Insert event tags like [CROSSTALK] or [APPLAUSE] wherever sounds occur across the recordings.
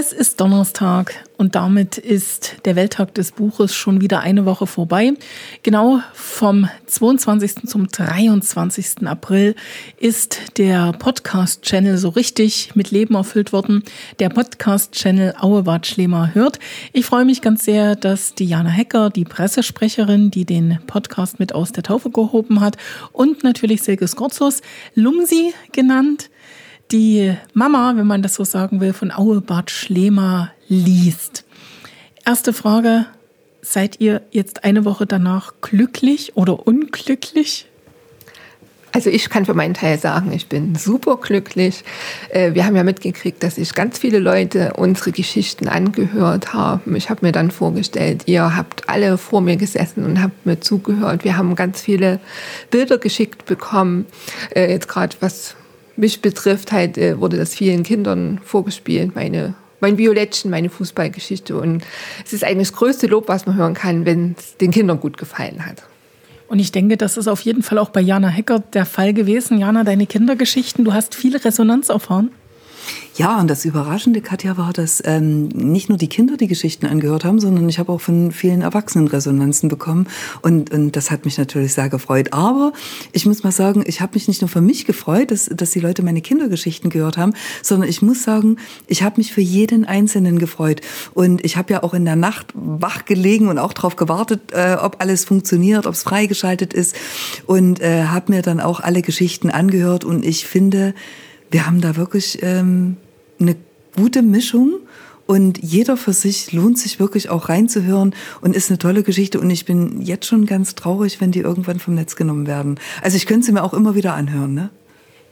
Es ist Donnerstag und damit ist der Welttag des Buches schon wieder eine Woche vorbei. Genau vom 22. zum 23. April ist der Podcast-Channel so richtig mit Leben erfüllt worden. Der Podcast-Channel Auebad Schlemer hört. Ich freue mich ganz sehr, dass Diana Hecker, die Pressesprecherin, die den Podcast mit aus der Taufe gehoben hat und natürlich Silke Skorzos, Lumsi genannt, die Mama, wenn man das so sagen will, von Auebad Schlemer liest. Erste Frage, seid ihr jetzt eine Woche danach glücklich oder unglücklich? Also ich kann für meinen Teil sagen, ich bin super glücklich. Äh, wir haben ja mitgekriegt, dass sich ganz viele Leute unsere Geschichten angehört haben. Ich habe mir dann vorgestellt, ihr habt alle vor mir gesessen und habt mir zugehört. Wir haben ganz viele Bilder geschickt bekommen. Äh, jetzt gerade was mich betrifft, halt äh, wurde das vielen Kindern vorgespielt, meine mein Violettchen, meine Fußballgeschichte. Und es ist eigentlich das größte Lob, was man hören kann, wenn es den Kindern gut gefallen hat. Und ich denke, das ist auf jeden Fall auch bei Jana Hecker der Fall gewesen. Jana, deine Kindergeschichten, du hast viel Resonanz erfahren. Ja, und das Überraschende, Katja, war, dass ähm, nicht nur die Kinder die Geschichten angehört haben, sondern ich habe auch von vielen Erwachsenen Resonanzen bekommen. Und, und das hat mich natürlich sehr gefreut. Aber ich muss mal sagen, ich habe mich nicht nur für mich gefreut, dass, dass die Leute meine Kindergeschichten gehört haben, sondern ich muss sagen, ich habe mich für jeden Einzelnen gefreut. Und ich habe ja auch in der Nacht wach gelegen und auch darauf gewartet, äh, ob alles funktioniert, ob es freigeschaltet ist. Und äh, habe mir dann auch alle Geschichten angehört. Und ich finde, wir haben da wirklich ähm, eine gute Mischung und jeder für sich lohnt sich wirklich auch reinzuhören und ist eine tolle Geschichte. Und ich bin jetzt schon ganz traurig, wenn die irgendwann vom Netz genommen werden. Also ich könnte sie mir auch immer wieder anhören, ne?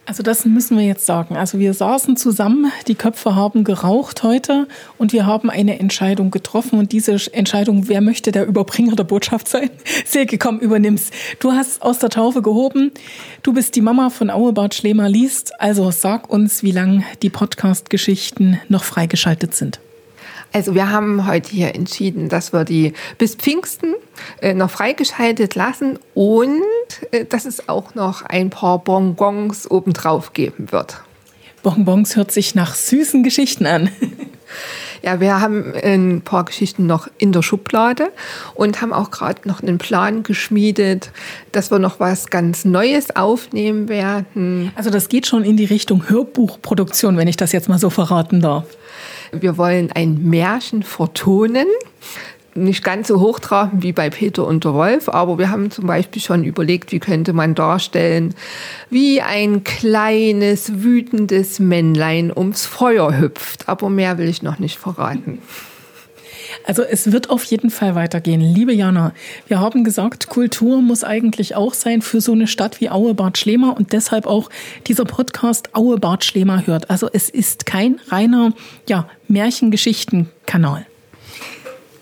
Also das müssen wir jetzt sagen. Also wir saßen zusammen, die Köpfe haben geraucht heute und wir haben eine Entscheidung getroffen und diese Entscheidung, wer möchte der Überbringer der Botschaft sein? [LAUGHS] Silke, komm, übernimm's. Du hast aus der Taufe gehoben. Du bist die Mama von Auebart Schlemer liest. Also sag uns, wie lange die Podcast-Geschichten noch freigeschaltet sind. Also wir haben heute hier entschieden, dass wir die bis Pfingsten äh, noch freigeschaltet lassen und dass es auch noch ein paar Bonbons obendrauf geben wird. Bonbons hört sich nach süßen Geschichten an. [LAUGHS] Ja, wir haben ein paar Geschichten noch in der Schublade und haben auch gerade noch einen Plan geschmiedet, dass wir noch was ganz Neues aufnehmen werden. Also das geht schon in die Richtung Hörbuchproduktion, wenn ich das jetzt mal so verraten darf. Wir wollen ein Märchen vertonen. Nicht ganz so hochtrabend wie bei Peter und der Wolf, aber wir haben zum Beispiel schon überlegt, wie könnte man darstellen, wie ein kleines, wütendes Männlein ums Feuer hüpft. Aber mehr will ich noch nicht verraten. Also es wird auf jeden Fall weitergehen. Liebe Jana, wir haben gesagt, Kultur muss eigentlich auch sein für so eine Stadt wie Aue-Bad Schlema und deshalb auch dieser Podcast Aue-Bad Schlema hört. Also es ist kein reiner ja, Märchengeschichten-Kanal.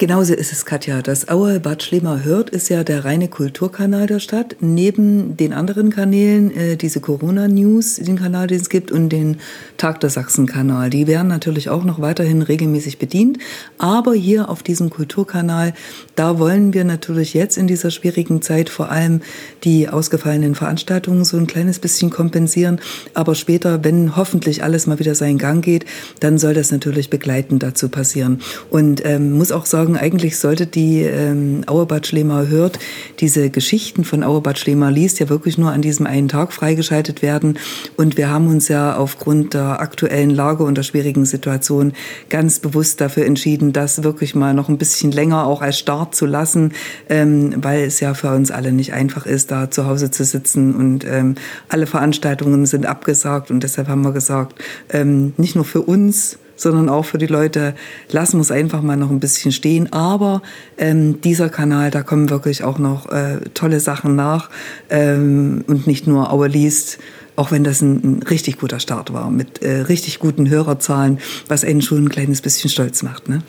Genauso ist es, Katja. Das Aue Bad Schlemer hört ist ja der reine Kulturkanal der Stadt. Neben den anderen Kanälen, äh, diese Corona-News, den Kanal, den es gibt, und den Tag der Sachsen-Kanal. Die werden natürlich auch noch weiterhin regelmäßig bedient. Aber hier auf diesem Kulturkanal, da wollen wir natürlich jetzt in dieser schwierigen Zeit vor allem die ausgefallenen Veranstaltungen so ein kleines bisschen kompensieren. Aber später, wenn hoffentlich alles mal wieder seinen Gang geht, dann soll das natürlich begleitend dazu passieren. Und ähm, muss auch sagen, sagen, eigentlich sollte die ähm, Auerbad Schlemer hört, diese Geschichten von Auerbad Schlemer liest, ja wirklich nur an diesem einen Tag freigeschaltet werden. Und wir haben uns ja aufgrund der aktuellen Lage und der schwierigen Situation ganz bewusst dafür entschieden, das wirklich mal noch ein bisschen länger auch als Start zu lassen, ähm, weil es ja für uns alle nicht einfach ist, da zu Hause zu sitzen und ähm, alle Veranstaltungen sind abgesagt und deshalb haben wir gesagt, ähm, nicht nur für uns, sondern auch für die Leute, lassen wir es einfach mal noch ein bisschen stehen. Aber ähm, dieser Kanal, da kommen wirklich auch noch äh, tolle Sachen nach ähm, und nicht nur Aue liest, auch wenn das ein, ein richtig guter Start war mit äh, richtig guten Hörerzahlen, was einen schon ein kleines bisschen stolz macht. Ne?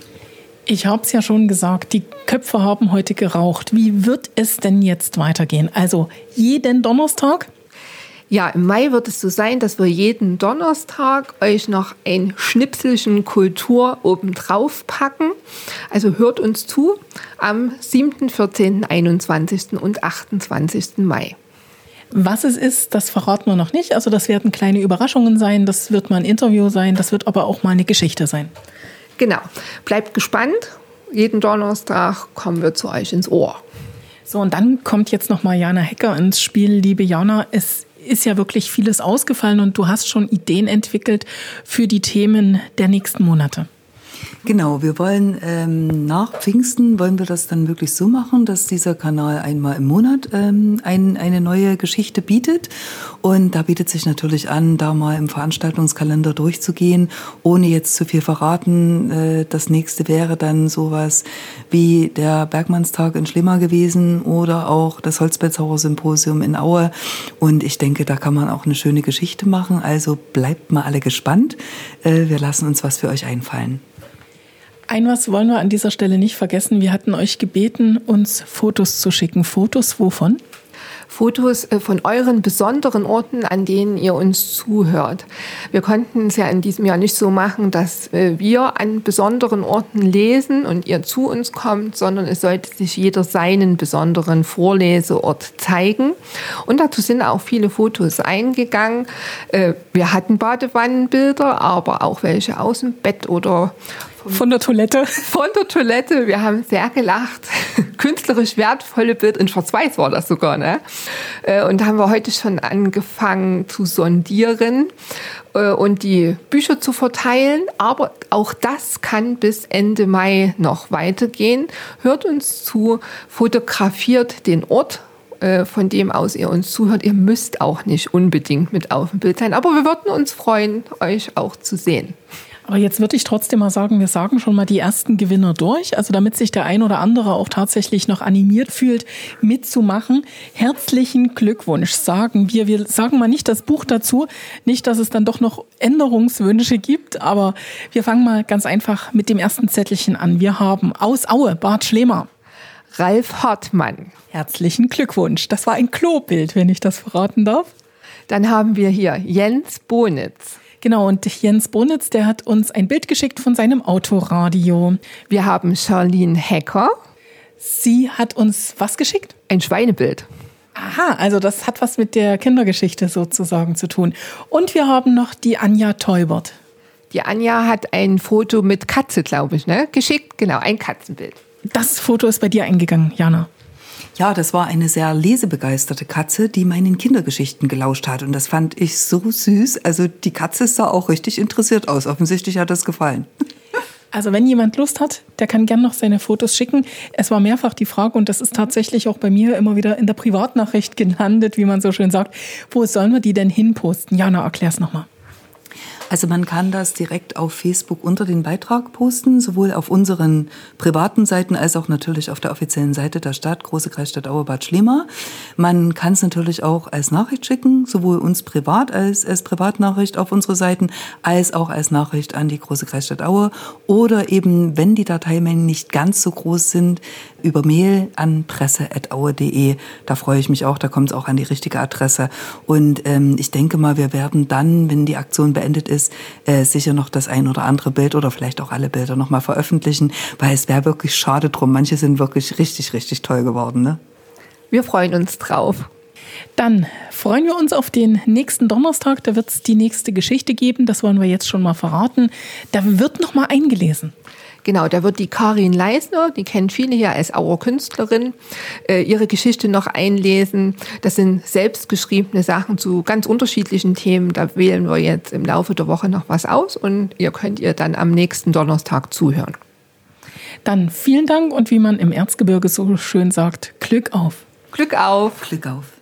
Ich habe es ja schon gesagt, die Köpfe haben heute geraucht. Wie wird es denn jetzt weitergehen? Also jeden Donnerstag ja, im Mai wird es so sein, dass wir jeden Donnerstag euch noch ein Schnipselchen Kultur obendrauf packen. Also hört uns zu am 7., 14., 21. und 28. Mai. Was es ist, das verraten wir noch nicht. Also das werden kleine Überraschungen sein, das wird mal ein Interview sein, das wird aber auch mal eine Geschichte sein. Genau. Bleibt gespannt. Jeden Donnerstag kommen wir zu euch ins Ohr. So, und dann kommt jetzt nochmal Jana Hecker ins Spiel. Liebe Jana, es ist ja wirklich vieles ausgefallen und du hast schon Ideen entwickelt für die Themen der nächsten Monate. Genau, wir wollen ähm, nach Pfingsten wollen wir das dann wirklich so machen, dass dieser Kanal einmal im Monat ähm, ein, eine neue Geschichte bietet. Und da bietet sich natürlich an, da mal im Veranstaltungskalender durchzugehen, ohne jetzt zu viel verraten. Äh, das nächste wäre dann sowas wie der Bergmannstag in Schlimmer gewesen oder auch das Holzbezauer Symposium in Aue. Und ich denke, da kann man auch eine schöne Geschichte machen. Also bleibt mal alle gespannt. Äh, wir lassen uns was für euch einfallen. Ein was wollen wir an dieser Stelle nicht vergessen. Wir hatten euch gebeten, uns Fotos zu schicken. Fotos wovon? Fotos äh, von euren besonderen Orten, an denen ihr uns zuhört. Wir konnten es ja in diesem Jahr nicht so machen, dass äh, wir an besonderen Orten lesen und ihr zu uns kommt, sondern es sollte sich jeder seinen besonderen Vorleseort zeigen. Und dazu sind auch viele Fotos eingegangen. Äh, wir hatten Badewannenbilder, aber auch welche aus dem Bett oder von der Toilette. Von der Toilette. Wir haben sehr gelacht. [LAUGHS] Künstlerisch wertvolle Bild in Schwarz-Weiß war das sogar. Ne? Äh, und da haben wir heute schon angefangen zu sondieren äh, und die Bücher zu verteilen. Aber auch das kann bis Ende Mai noch weitergehen. Hört uns zu, fotografiert den Ort äh, von dem aus ihr uns zuhört. Ihr müsst auch nicht unbedingt mit auf dem Bild sein, aber wir würden uns freuen, euch auch zu sehen. Aber jetzt würde ich trotzdem mal sagen, wir sagen schon mal die ersten Gewinner durch, also damit sich der ein oder andere auch tatsächlich noch animiert fühlt, mitzumachen. Herzlichen Glückwunsch, sagen wir. Wir sagen mal nicht das Buch dazu, nicht, dass es dann doch noch Änderungswünsche gibt, aber wir fangen mal ganz einfach mit dem ersten Zettelchen an. Wir haben aus Aue Bart Schlemer. Ralf Hartmann. Herzlichen Glückwunsch. Das war ein Klobild, wenn ich das verraten darf. Dann haben wir hier Jens Bonitz. Genau, und Jens Bonitz, der hat uns ein Bild geschickt von seinem Autoradio. Wir haben Charlene Hecker. Sie hat uns was geschickt? Ein Schweinebild. Aha, also das hat was mit der Kindergeschichte sozusagen zu tun. Und wir haben noch die Anja Teubert. Die Anja hat ein Foto mit Katze, glaube ich, ne? geschickt. Genau, ein Katzenbild. Das Foto ist bei dir eingegangen, Jana. Ja, das war eine sehr lesebegeisterte Katze, die meinen Kindergeschichten gelauscht hat. Und das fand ich so süß. Also die Katze sah auch richtig interessiert aus. Offensichtlich hat das gefallen. Also wenn jemand Lust hat, der kann gern noch seine Fotos schicken. Es war mehrfach die Frage, und das ist tatsächlich auch bei mir immer wieder in der Privatnachricht gelandet, wie man so schön sagt, wo sollen wir die denn hinposten? Jana, erklär's nochmal. Also man kann das direkt auf Facebook unter den Beitrag posten, sowohl auf unseren privaten Seiten als auch natürlich auf der offiziellen Seite der Stadt, Große Kreisstadt Auerbad Schlema. Man kann es natürlich auch als Nachricht schicken, sowohl uns privat als, als Privatnachricht auf unsere Seiten, als auch als Nachricht an die Große Kreisstadt Aue. Oder eben, wenn die Dateimengen nicht ganz so groß sind, über Mail an presse.aue.de. Da freue ich mich auch, da kommt es auch an die richtige Adresse. Und ähm, ich denke mal, wir werden dann, wenn die Aktion beendet ist, äh, sicher noch das ein oder andere Bild oder vielleicht auch alle Bilder nochmal veröffentlichen, weil es wäre wirklich schade drum. Manche sind wirklich richtig, richtig toll geworden. Ne? Wir freuen uns drauf. Dann freuen wir uns auf den nächsten Donnerstag. Da wird es die nächste Geschichte geben. Das wollen wir jetzt schon mal verraten. Da wird noch mal eingelesen. Genau, da wird die Karin Leisner, die kennen viele hier als Auer Künstlerin, äh, ihre Geschichte noch einlesen. Das sind selbstgeschriebene Sachen zu ganz unterschiedlichen Themen. Da wählen wir jetzt im Laufe der Woche noch was aus und ihr könnt ihr dann am nächsten Donnerstag zuhören. Dann vielen Dank und wie man im Erzgebirge so schön sagt, Glück auf. Glück auf. Glück auf.